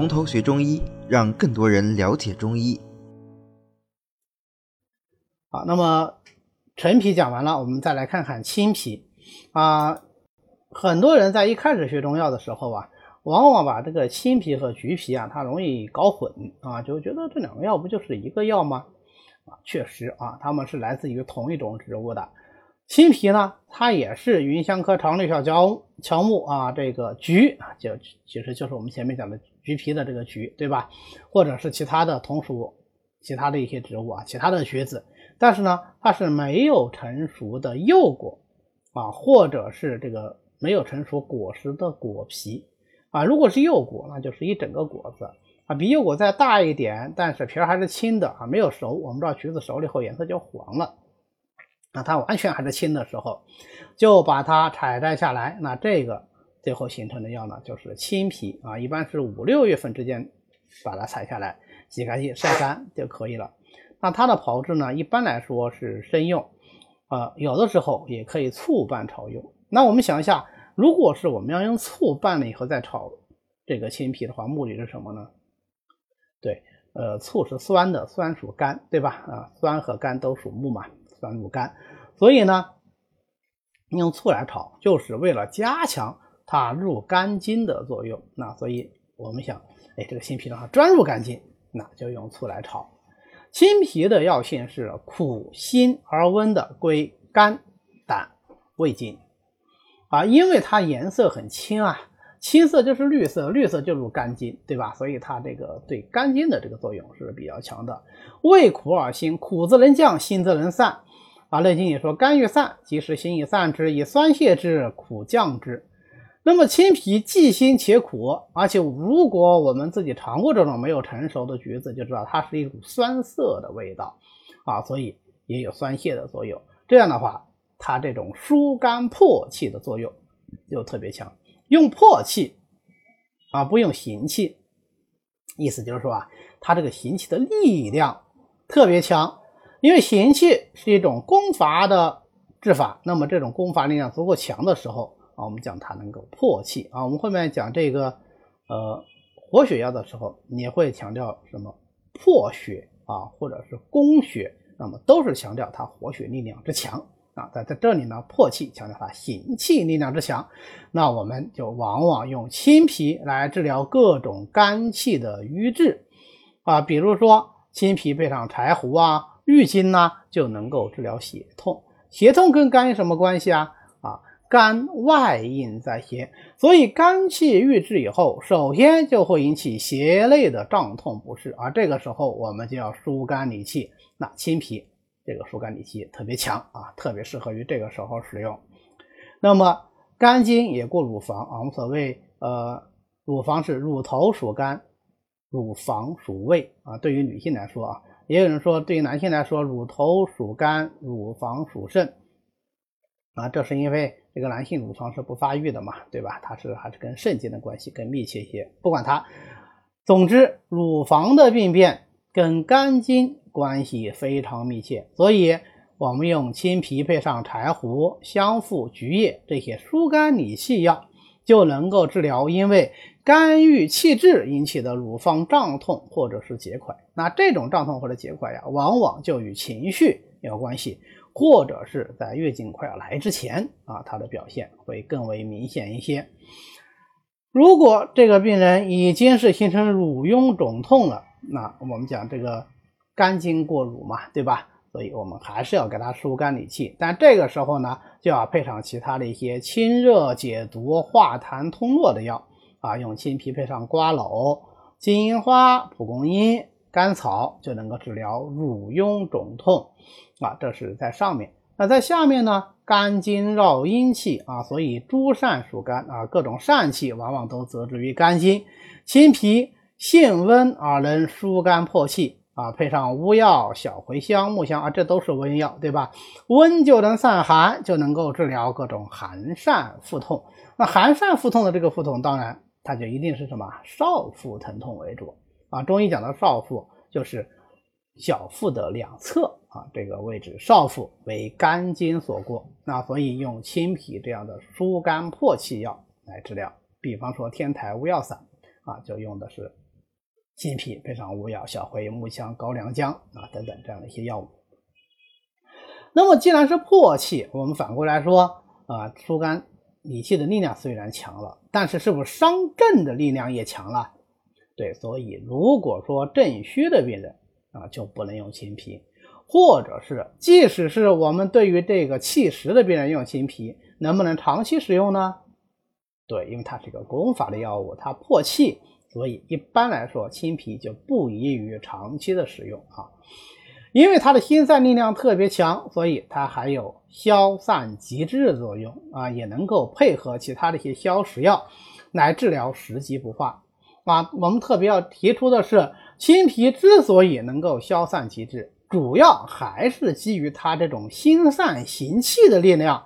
从头学中医，让更多人了解中医。好，那么陈皮讲完了，我们再来看看青皮啊。很多人在一开始学中药的时候啊，往往把这个青皮和橘皮啊，它容易搞混啊，就觉得这两个药不就是一个药吗？啊，确实啊，它们是来自于同一种植物的。青皮呢，它也是芸香科常绿小乔乔木啊，这个橘啊，就其实就是我们前面讲的橘皮的这个橘，对吧？或者是其他的同属其他的一些植物啊，其他的橘子，但是呢，它是没有成熟的幼果啊，或者是这个。没有成熟果实的果皮啊，如果是幼果，那就是一整个果子啊，比幼果再大一点，但是皮儿还是青的啊，没有熟。我们知道橘子熟了以后颜色就黄了，那它完全还是青的时候，就把它采摘下来。那这个最后形成的药呢，就是青皮啊，一般是五六月份之间把它采下来，洗干净晒干就可以了。那它的炮制呢，一般来说是生用啊，有的时候也可以醋拌炒用。那我们想一下，如果是我们要用醋拌了以后再炒这个青皮的话，目的是什么呢？对，呃，醋是酸的，酸属肝，对吧？啊，酸和肝都属木嘛，酸入肝，所以呢，用醋来炒就是为了加强它入肝经的作用。那所以我们想，哎，这个新皮让它专入肝经，那就用醋来炒。青皮的药性是苦辛而温的，归肝、胆、胃经。啊，因为它颜色很青啊，青色就是绿色，绿色就入肝经，对吧？所以它这个对肝经的这个作用是比较强的。味苦而辛，苦则能降，辛则能散。啊，《内经》也说，肝欲散，即使辛以散之，以酸泻之，苦降之。那么青皮既辛且苦，而且如果我们自己尝过这种没有成熟的橘子，就知道它是一股酸涩的味道啊，所以也有酸泻的作用。这样的话。它这种疏肝破气的作用就特别强，用破气啊，不用行气，意思就是说啊，它这个行气的力量特别强，因为行气是一种攻伐的治法，那么这种攻伐力量足够强的时候我们讲它能够破气啊。我们后面讲这个呃活血药的时候，也会强调什么破血啊，或者是攻血，那么都是强调它活血力量之强。啊，在在这里呢，破气强调它行气力量之强，那我们就往往用青皮来治疗各种肝气的瘀滞啊，比如说青皮配上柴胡啊、郁金呐，就能够治疗血痛。血痛跟肝有什么关系啊？肝外应在邪，所以肝气郁滞以后，首先就会引起胁肋的胀痛不适，而这个时候我们就要疏肝理气，那青皮。这个疏肝理气特别强啊，特别适合于这个时候使用。那么肝经也过乳房啊，我们所谓呃，乳房是乳头属肝，乳房属胃啊。对于女性来说啊，也有人说对于男性来说，乳头属肝，乳房属肾啊。这是因为这个男性乳房是不发育的嘛，对吧？它是还是跟肾经的关系更密切一些。不管它，总之乳房的病变跟肝经。关系非常密切，所以我们用青皮配上柴胡、香附、菊叶这些疏肝理气药，就能够治疗因为肝郁气滞引起的乳房胀痛或者是结块。那这种胀痛或者结块呀，往往就与情绪有关系，或者是在月经快要来之前啊，它的表现会更为明显一些。如果这个病人已经是形成乳痈肿痛了，那我们讲这个。肝经过乳嘛，对吧？所以我们还是要给它疏肝理气，但这个时候呢，就要配上其他的一些清热解毒、化痰通络的药啊，用青皮配上瓜蒌、金银花、蒲公英、甘草，就能够治疗乳痈肿痛啊。这是在上面，那在下面呢？肝经绕阴气啊，所以诸善属肝啊，各种善气往往都泽植于肝经。青皮性温而能疏肝破气。啊，配上乌药、小茴香、木香啊，这都是温药，对吧？温就能散寒，就能够治疗各种寒疝腹痛。那寒疝腹痛的这个腹痛，当然它就一定是什么少腹疼痛为主啊。中医讲的少腹就是小腹的两侧啊，这个位置少腹为肝经所过，那所以用青皮这样的疏肝破气药来治疗。比方说天台乌药散啊，就用的是青皮配上乌药、小茴木香、高良姜啊等等这样的一些药物。那么既然是破气，我们反过来说啊，疏肝理气的力量虽然强了，但是是不是伤肾的力量也强了？对，所以如果说肾虚的病人啊，就不能用青皮，或者是即使是我们对于这个气实的病人用青皮，能不能长期使用呢？对，因为它是一个攻法的药物，它破气，所以一般来说青皮就不宜于长期的使用啊。因为它的心散力量特别强，所以它还有消散积滞的作用啊，也能够配合其他的一些消食药来治疗食积不化啊。我们特别要提出的是，青皮之所以能够消散积滞，主要还是基于它这种心散行气的力量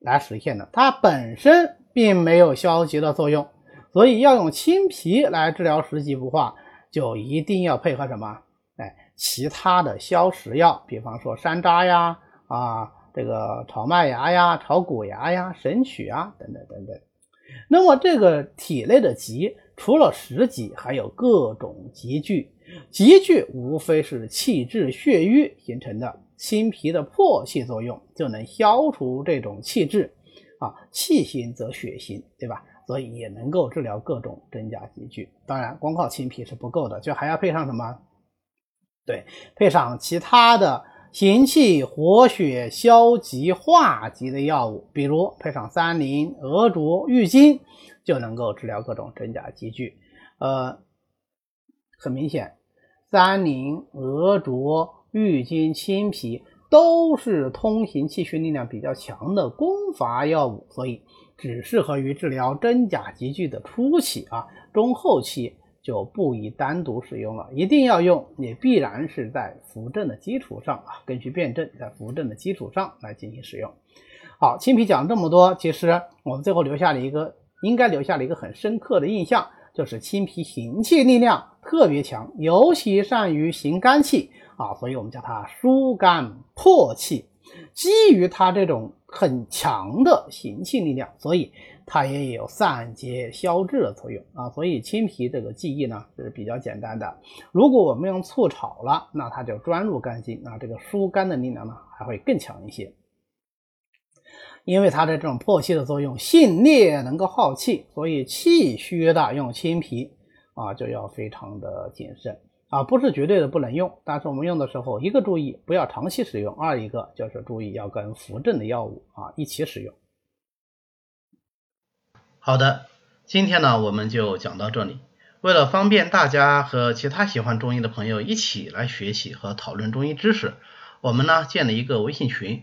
来实现的，它本身并没有消极的作用，所以要用青皮来治疗食积不化，就一定要配合什么？哎其他的消食药，比方说山楂呀，啊，这个炒麦芽呀、炒谷芽呀、神曲啊，等等等等。那么这个体内的积，除了食积，还有各种积聚。积聚无非是气滞血瘀形成的，清脾的破气作用就能消除这种气滞。啊，气行则血行，对吧？所以也能够治疗各种真假积聚。当然，光靠清皮是不够的，就还要配上什么？对，配上其他的行气活血消积化积的药物，比如配上三苓、鹅竹、郁金，就能够治疗各种真假积聚。呃，很明显，三苓、鹅卓、郁金、青皮都是通行气血力量比较强的攻伐药物，所以只适合于治疗真假积聚的初期啊，中后期。就不宜单独使用了，一定要用，也必然是在扶正的基础上啊，根据辩证，在扶正的基础上来进行使用。好，青皮讲了这么多，其实我们最后留下了一个，应该留下了一个很深刻的印象，就是青皮行气力量特别强，尤其善于行肝气啊，所以我们叫它疏肝破气。基于它这种很强的行气力量，所以。它也有散结消滞的作用啊，所以青皮这个记忆呢是比较简单的。如果我们用醋炒了，那它就专入肝经啊，这个疏肝的力量呢还会更强一些。因为它的这种破气的作用，性烈能够耗气，所以气虚的用青皮啊就要非常的谨慎啊，不是绝对的不能用，但是我们用的时候，一个注意不要长期使用，二一个就是注意要跟扶正的药物啊一起使用。好的，今天呢我们就讲到这里。为了方便大家和其他喜欢中医的朋友一起来学习和讨论中医知识，我们呢建了一个微信群，